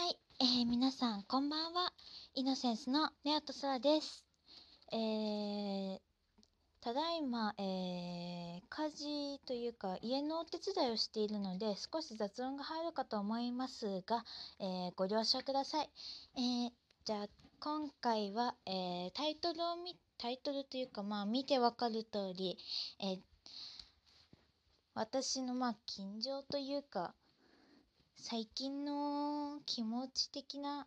はい、えー、皆さんこんばんは。イノセンスのネオとソラです。えー、ただいま、えー、家事というか家のお手伝いをしているので少し雑音が入るかと思いますが、えー、ご了承ください。えー、じゃあ今回は、えー、タイトルを見タイトルというかまあ見てわかる通り、えー、私のまあ近所というか最近の気持ち的な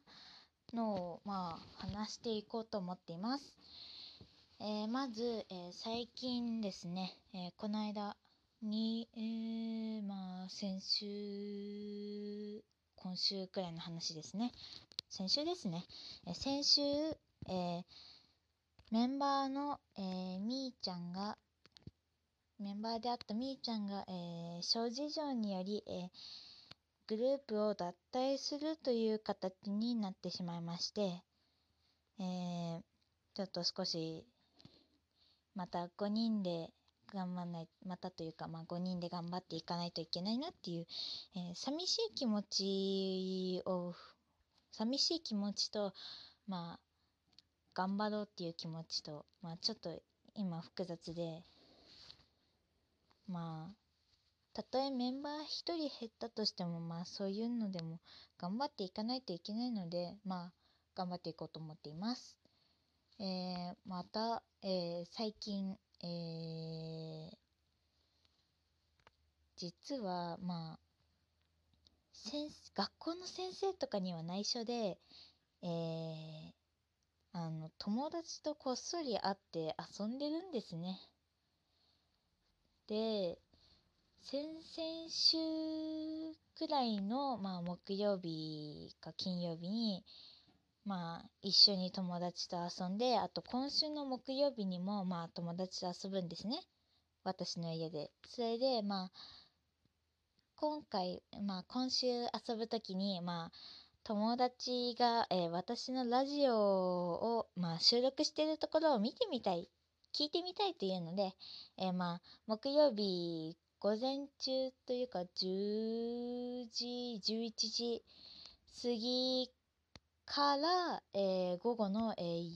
のをまあ話していこうと思っています。えー、まず、えー、最近ですね、えー、この間に、えまあ先週今週くらいの話ですね。先週ですね、え先週、えメンバーの、えみーちゃんがメンバーであったみーちゃんが、え諸事情により、えグループを脱退するという形になってしまいまして、えー、ちょっと少しまた5人で頑張んないまたというか、まあ、5人で頑張っていかないといけないなっていう、えー、寂しい気持ちを寂しい気持ちとまあ頑張ろうっていう気持ちと、まあ、ちょっと今複雑でまあたとえメンバー1人減ったとしてもまあそういうのでも頑張っていかないといけないのでまあ頑張っていこうと思っています。えー、また、えー、最近、えー、実はまあ先学校の先生とかには内緒で、えー、あの友達とこっそり会って遊んでるんですね。で先々週くらいの、まあ、木曜日か金曜日に、まあ、一緒に友達と遊んであと今週の木曜日にも、まあ、友達と遊ぶんですね私の家で。それでまあ今回、まあ、今週遊ぶ時に、まあ、友達が、えー、私のラジオを、まあ、収録してるところを見てみたい聞いてみたいというので、えー、まあ木曜日午前中というか10時11時過ぎから、えー、午後の、えー、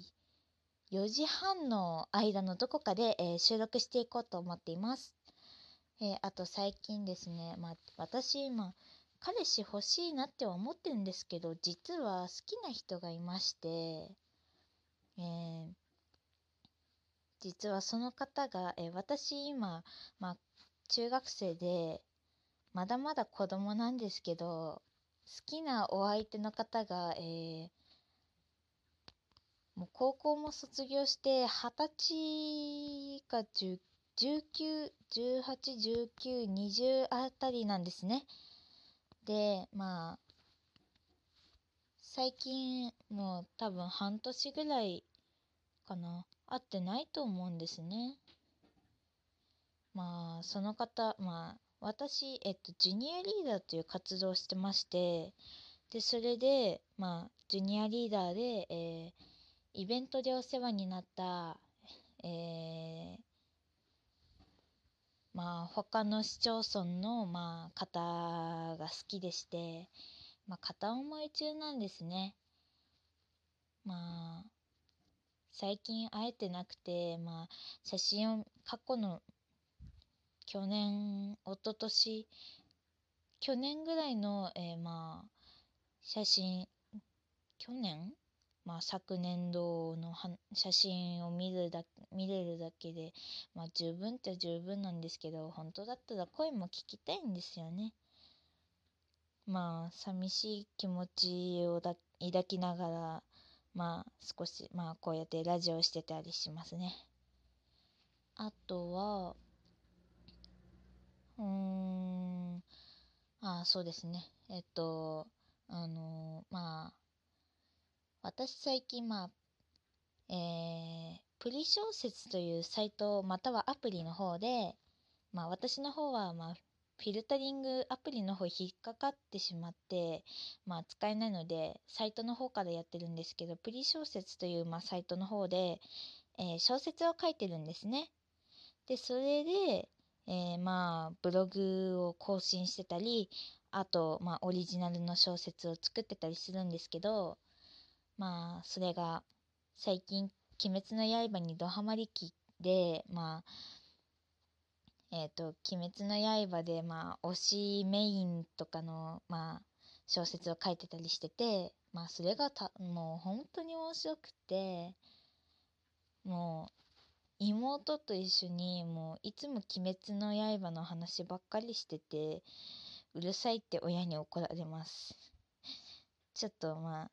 4時半の間のどこかで、えー、収録していこうと思っています。えあと最近ですね、まあ、私今彼氏欲しいなっては思ってるんですけど実は好きな人がいまして、え実はその方が、え私今、まあ、中学生でまだまだ子供なんですけど好きなお相手の方が、えー、もう高校も卒業して二十歳か19181920あたりなんですね。でまあ最近もう多分半年ぐらいかな会ってないと思うんですね。まあその方まあ私えっとジュニアリーダーという活動をしてましてでそれでまあジュニアリーダーで、えー、イベントでお世話になったえー、まあ他の市町村のまあ方が好きでしてまあ片思い中なんですね。まあ最近会えてなくてまあ写真を過去の去年一昨年去年ぐらいの、えー、まあ写真去年？まあ昨年度の写真を見るだ見れるだけでまあ十分っちゃ十分なんですけど本当だったら声も聞きたいんですよね。まあ寂しい気持ちをだ抱きながらまあ少しまあこうやってラジオしてたりしますね。あとはうーんあそうですねえっとあのまあ私最近まあえー、プリ小説というサイトまたはアプリの方でまあ私の方はまあフィルタリングアプリの方引っかかってしまってまあ使えないのでサイトの方からやってるんですけどプリ小説というまあサイトの方で、えー、小説を書いてるんですね。でそれでえー、まあブログを更新してたりあと、まあ、オリジナルの小説を作ってたりするんですけどまあそれが最近「鬼滅の刃」にドハマり期でまあえっ、ー、と「鬼滅の刃」でまあ推しメインとかのまあ小説を書いてたりしててまあそれがたもう本当に面白くてもう妹と一緒にもういつも「鬼滅の刃」の話ばっかりしててうるさいって親に怒られます。ちょっとまあ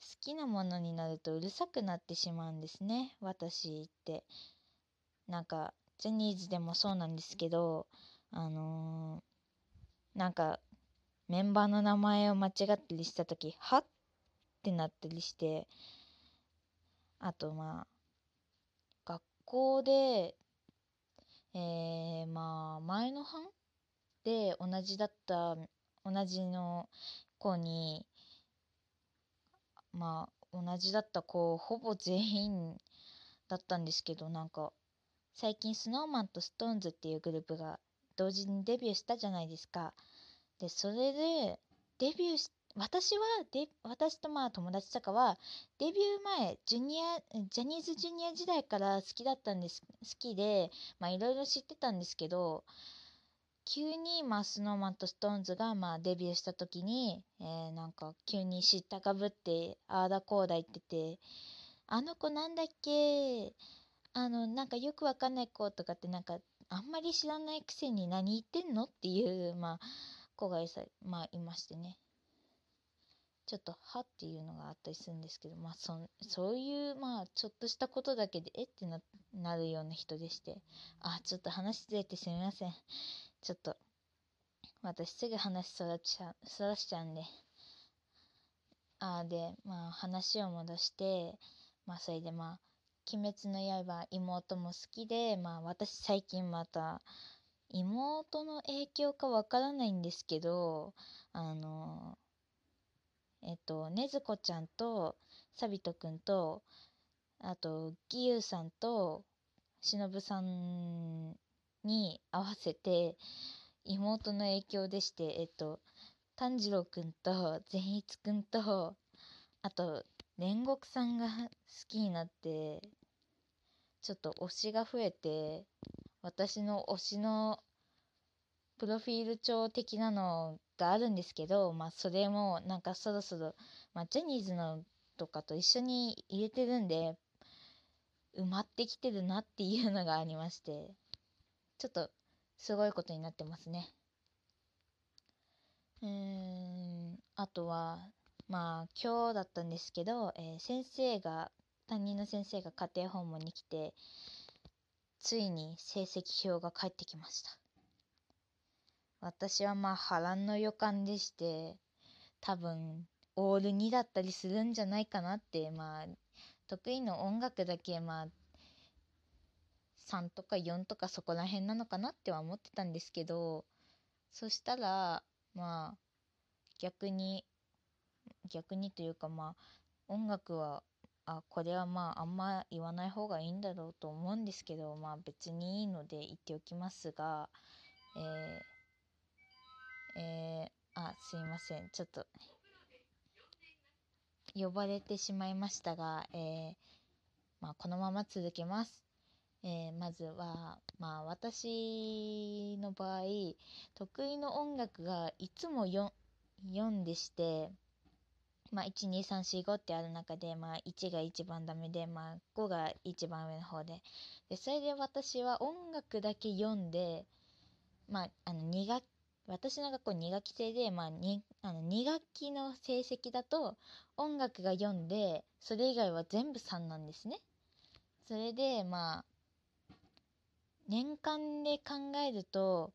好きなものになるとうるさくなってしまうんですね。私って。なんかジャニーズでもそうなんですけどあのー、なんかメンバーの名前を間違ったりした時はっ？てなったりしてあとまあ学校でえー、まあ前の班で同じだった同じの子にまあ同じだった子ほぼ全員だったんですけどなんか最近 SnowMan と SixTONES っていうグループが同時にデビューしたじゃないですか。でそれでデビューし私はで私とまあ友達とかはデビュー前ジュニアジャニーズジュニア時代から好きだったんです好きでまあいろいろ知ってたんですけど急にまあ SnowMan と SixTONES がまあデビューした時に、えー、なんか急に知ったかぶってああだこうだ言っててあの子なんだっけあのなんかよくわかんない子とかってなんかあんまり知らないくせに何言ってんのっていうまあ子がいさ、まあ、いましてね。ちょっと「は」っていうのがあったりするんですけどまあそそういうまあちょっとしたことだけでえってななるような人でして。あちょっと話ずれてすみません。ちょっと私すぐ話そらちゃそらしちゃうんで。あでまあ話を戻してまあそれでまあ「鬼滅の刃」妹も好きでまあ私最近また妹の影響かわからないんですけどあのえっとねずこちゃんとさびとくんとあと義勇さんとしのぶさんに合わせて妹の影響でしてえっと炭治郎くんと善逸くんとあと煉獄さんが好きになってちょっと推しが増えて私の推しのプロフィール帳的なのがあるんですけど、まあ、それもなんかそろそろ、まあ、ジャニーズのとかと一緒に入れてるんで埋まってきてるなっていうのがありまして。ちょっとすごいことになってますね。うーんあとはまあ今日だったんですけど、えー、先生が担任の先生が家庭訪問に来てついに成績表が返ってきました私はまあ波乱の予感でして多分オール2だったりするんじゃないかなってまあ得意の音楽だけまあ3とか4とかそこら辺なのかなっては思ってたんですけどそしたらまあ逆に逆にというかまあ音楽はあこれはまああんま言わない方がいいんだろうと思うんですけどまあ別にいいので言っておきますがえー、えー、あすいませんちょっと呼ばれてしまいましたが、えー、まあ、このまま続けます。えー、まずは、まあ、私の場合得意の音楽がいつも 4, 4でして、まあ、12345ってある中で、まあ、1が一番ダメで、まあ、5が一番上の方ででそれで私は音楽だけ読んで、まあ、あの2学私の学校2学期制で、まあ、2, あの2学期の成績だと音楽が4でそれ以外は全部3なんですね。それでまあ年間で考えると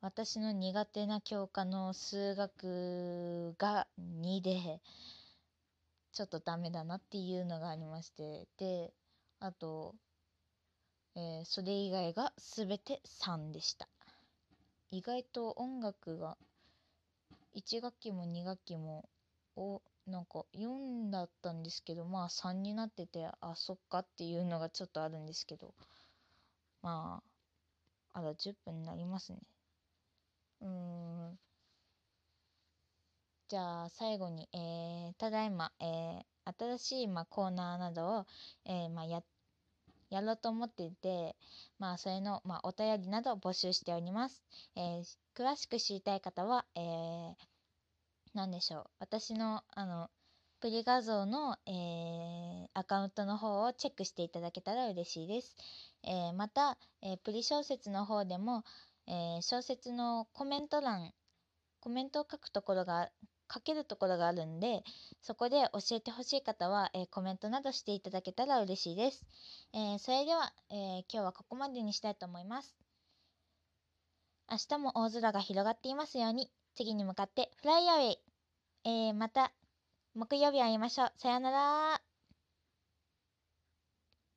私の苦手な教科の数学が2でちょっとダメだなっていうのがありまして。であと、えー、それ以外が全て3でした。意外と音楽が1学期も2学期もおなんか4だったんですけどまあ3になっててあそっかっていうのがちょっとあるんですけど。まああら10分になりますねうーんじゃあ最後に、えー、ただいま、えー、新しい、まあ、コーナーなどを、えーまあ、ややろうと思っていて、まあ、それの、まあ、お便りなどを募集しております。えー、詳しく知りたい方は、えー、何でしょう。私の、あの、プリ画像の、えー、アカウントの方をチェックしていただけたら嬉しいです。えー、また、えー、プリ小説の方でも、え小説のコメント欄、コメントを書くところが、書けるところがあるんで、そこで教えてほしい方は、えコメントなどしていただけたら嬉しいです。えそれでは、え今日はここまでにしたいと思います。明日も大空が広がっていますように、次に向かってフライアウェイ。えー、また木曜日会いましょう。さようなら。